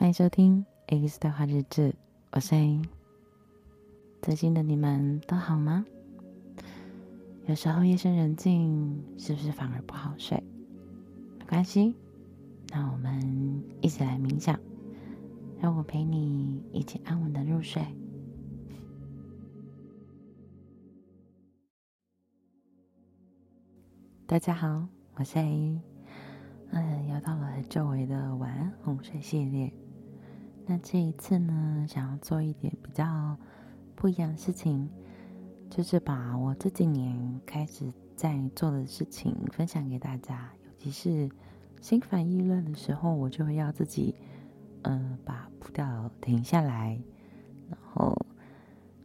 欢迎收听 A's 对话日志，我是 A。最近的你们都好吗？有时候夜深人静，是不是反而不好睡？没关系，那我们一起来冥想，让我陪你一起安稳的入睡。大家好，我是 A。嗯，又到了很久违的晚安哄睡系列。那这一次呢，想要做一点比较不一样的事情，就是把我这几年开始在做的事情分享给大家。尤其是心烦意乱的时候，我就会要自己，嗯，把步调停下来，然后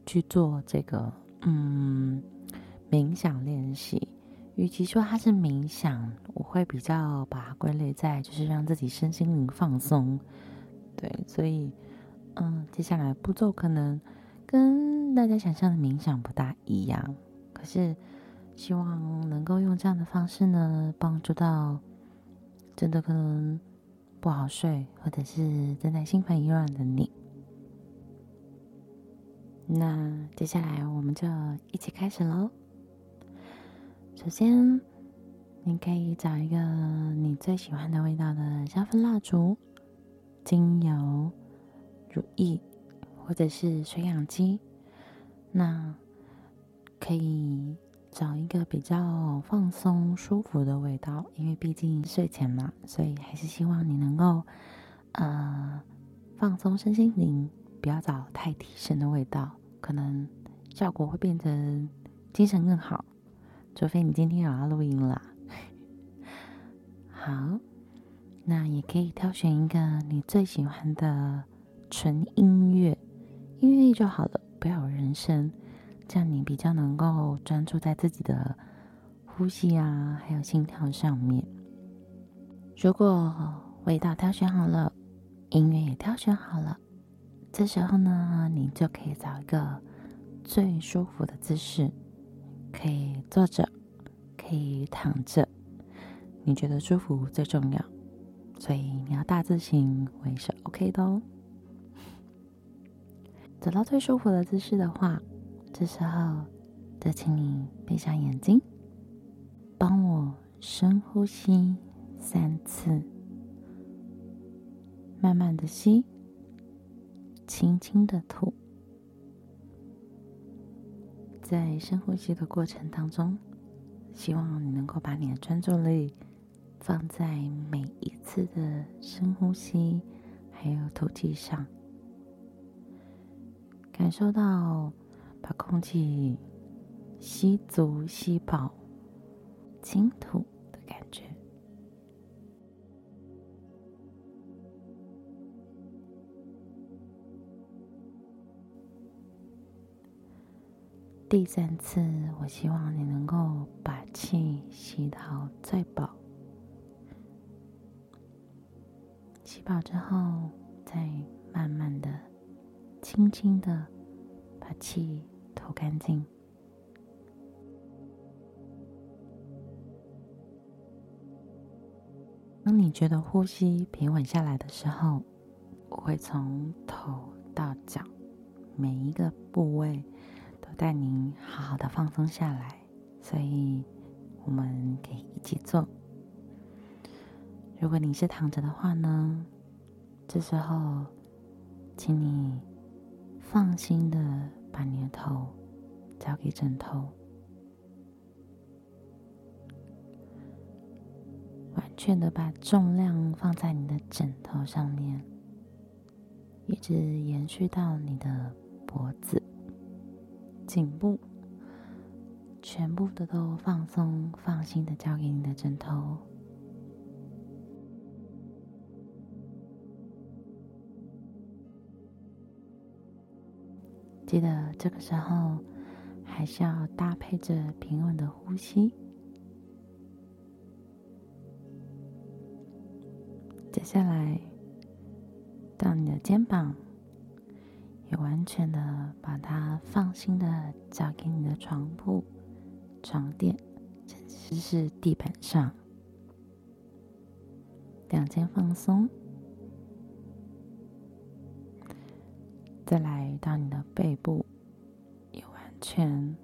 去做这个，嗯，冥想练习。与其说它是冥想，我会比较把它归类在就是让自己身心灵放松。对，所以嗯，接下来步骤可能跟大家想象的冥想不大一样，可是希望能够用这样的方式呢，帮助到真的可能不好睡或者是正在心烦意乱的你。那接下来我们就一起开始喽。首先，你可以找一个你最喜欢的味道的香氛蜡烛、精油、乳液，或者是水养机。那可以找一个比较放松、舒服的味道，因为毕竟睡前嘛，所以还是希望你能够呃放松身心灵，不要找太提神的味道，可能效果会变成精神更好。除非你今天有要录音啦，好，那也可以挑选一个你最喜欢的纯音乐，音乐就好了，不要有人声，这样你比较能够专注在自己的呼吸啊，还有心跳上面。如果味道挑选好了，音乐也挑选好了，这时候呢，你就可以找一个最舒服的姿势。可以坐着，可以躺着，你觉得舒服最重要，所以你要大字型我也是 OK 的哦。找到最舒服的姿势的话，这时候就请你闭上眼睛，帮我深呼吸三次，慢慢的吸，轻轻的吐。在深呼吸的过程当中，希望你能够把你的专注力放在每一次的深呼吸还有吐气上，感受到把空气吸足吸饱，轻吐的感觉。第三次，我希望你能够把气吸到最饱，饱之后，再慢慢的、轻轻的把气吐干净。当你觉得呼吸平稳下来的时候，我会从头到脚每一个部位都。带您好好的放松下来，所以我们可以一起做。如果你是躺着的话呢，这时候，请你放心的把你的头交给枕头，完全的把重量放在你的枕头上面，一直延续到你的脖子。颈部全部的都放松，放心的交给你的枕头。记得这个时候还是要搭配着平稳的呼吸。接下来到你的肩膀。也完全的把它放心的交给你的床铺、床垫，甚至是地板上，两肩放松，再来到你的背部，也完全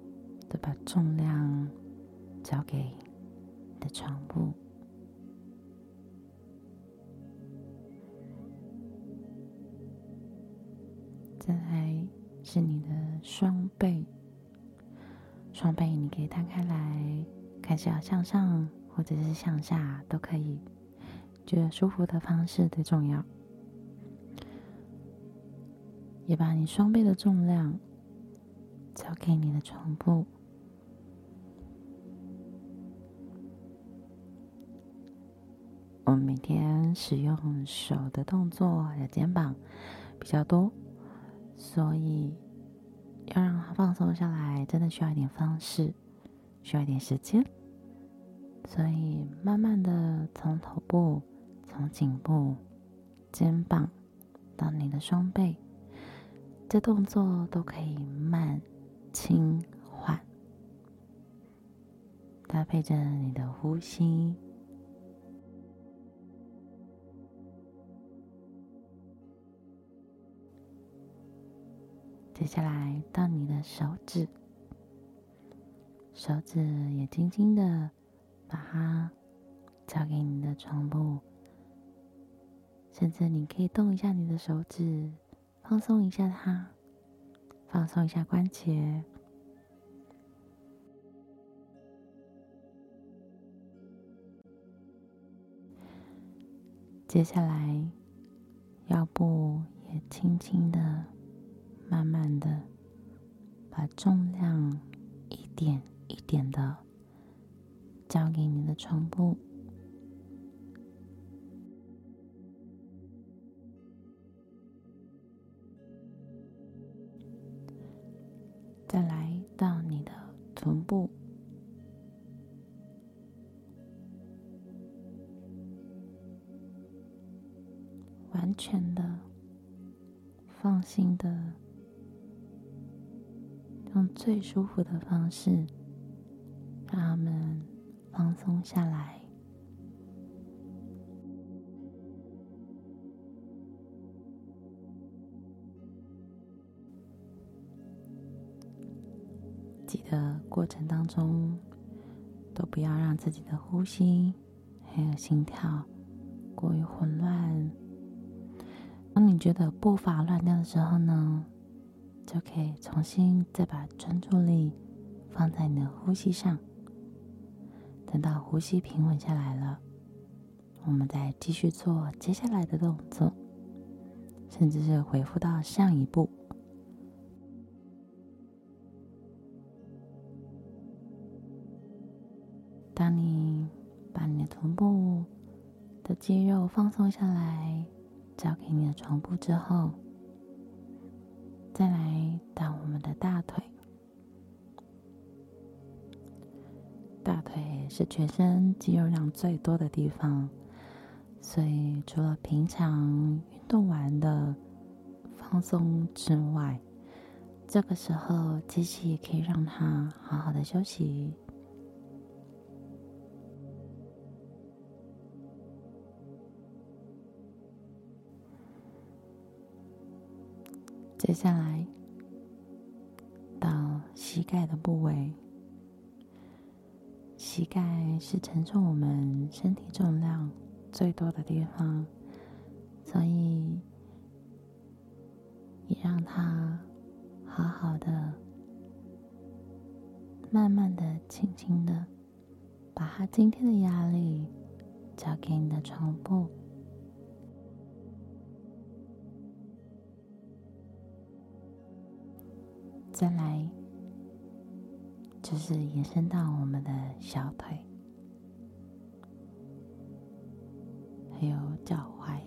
的把重量交给你的床部。再来是你的双背，双背你可以摊开来，看是要向上或者是向下都可以，觉得舒服的方式最重要。也把你双倍的重量交给你的床部。我们每天使用手的动作，还有肩膀比较多。所以，要让它放松下来，真的需要一点方式，需要一点时间。所以，慢慢的从头部、从颈部、肩膀到你的双背，这动作都可以慢、轻、缓，搭配着你的呼吸。接下来到你的手指，手指也轻轻的把它交给你的床部，甚至你可以动一下你的手指，放松一下它，放松一下关节。接下来腰部也轻轻的。慢慢的，把重量一点一点的交给你的床部，不，完全的放心的。用最舒服的方式，让他们放松下来。记得过程当中，都不要让自己的呼吸还有心跳过于混乱。当你觉得步伐乱掉的时候呢，就可以重新再把专注力放在你的呼吸上。等到呼吸平稳下来了，我们再继续做接下来的动作，甚至是恢复到上一步。你把你的臀部的肌肉放松下来，交给你的床部之后。再来到我们的大腿，大腿是全身肌肉量最多的地方，所以除了平常运动完的放松之外，这个时候机器也可以让它好好的休息。接下来到膝盖的部位，膝盖是承受我们身体重量最多的地方，所以也让它好好的、慢慢的、轻轻的，把它今天的压力交给你的床部。再来，就是延伸到我们的小腿，还有脚踝。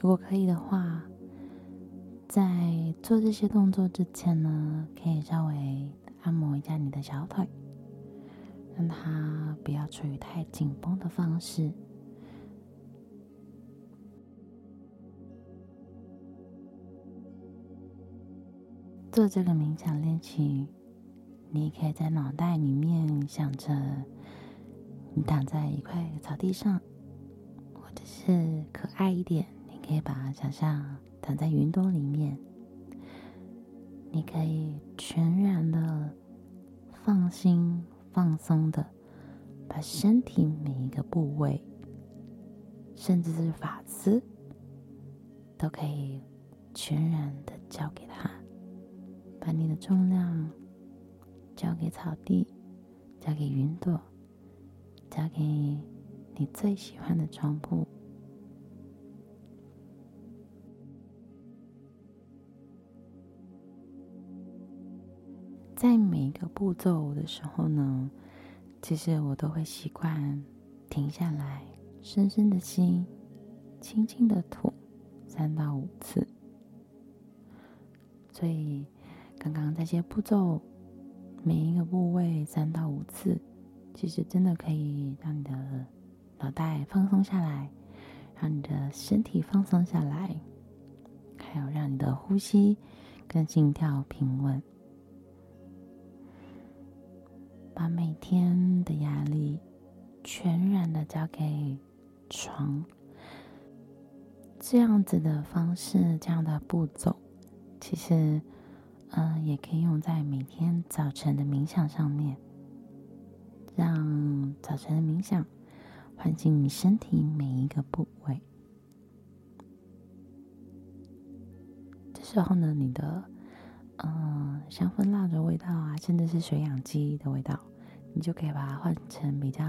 如果可以的话，在做这些动作之前呢，可以稍微按摩一下你的小腿，让它不要处于太紧绷的方式。做这个冥想练习，你也可以在脑袋里面想着，你躺在一块草地上，或者是可爱一点，你可以把想象躺在云朵里面。你可以全然的放心、放松的，把身体每一个部位，甚至是发丝，都可以全然的交给他。把你的重量交给草地，交给云朵，交给你最喜欢的床铺。在每一个步骤的时候呢，其实我都会习惯停下来，深深的吸，轻轻的吐，三到五次。所以，刚刚这些步骤，每一个部位三到五次，其实真的可以让你的脑袋放松下来，让你的身体放松下来，还有让你的呼吸跟心跳平稳。把每天的压力全然的交给床，这样子的方式，这样的步骤，其实，嗯、也可以用在每天早晨的冥想上面，让早晨的冥想唤醒你身体每一个部位。这时候呢，你的。嗯，香氛蜡烛味道啊，甚至是水养机的味道，你就可以把它换成比较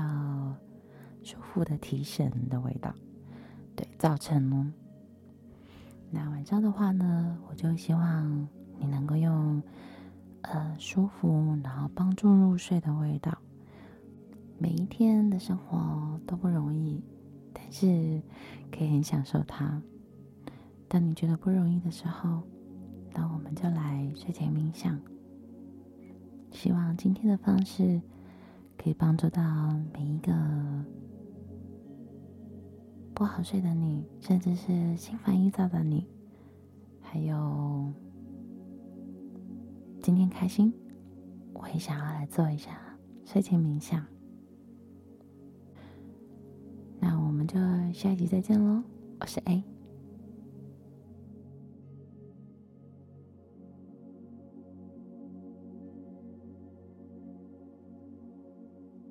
舒服的提神的味道。对，早晨哦。那晚上的话呢，我就希望你能够用呃舒服，然后帮助入睡的味道。每一天的生活都不容易，但是可以很享受它。当你觉得不容易的时候，那我们就来睡前冥想。希望今天的方式可以帮助到每一个不好睡的你，甚至是心烦意躁的你，还有今天开心，我也想要来做一下睡前冥想。那我们就下一集再见喽，我是 A。